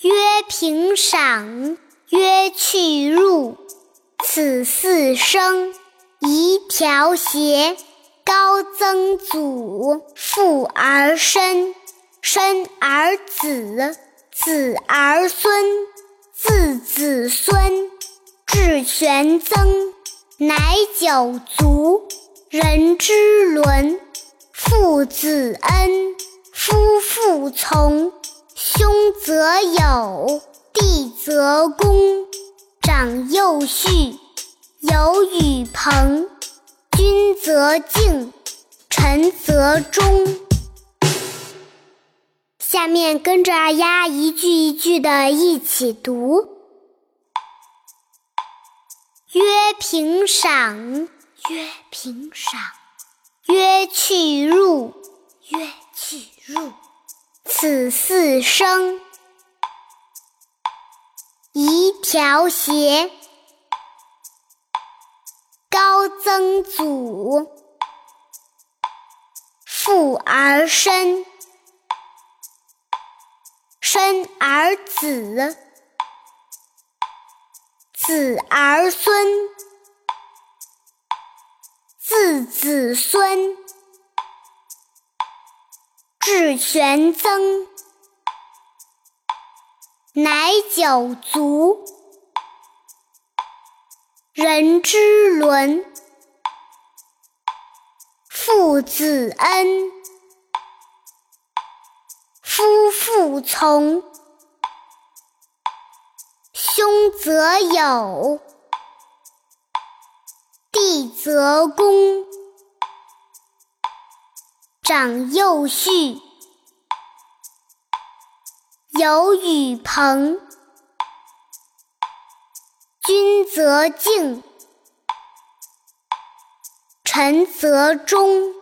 曰平赏，曰去入，此四声。一调谐，高曾祖，父而身，身而子，子而孙，自子孙，至玄曾，乃九族，人之伦，父子恩，夫妇从。则友，弟则恭，长幼序，友与朋，君则敬，臣则忠。下面跟着二丫一句一句的一起读：曰平赏，曰平赏，曰去入，曰去入。此四声，调谐，高曾祖，父而身，身而子，子而孙，自子孙。至玄曾，乃九族，人之伦，父子恩，夫妇从，兄则友，弟则恭。长幼序，友与朋，君则敬，臣则忠。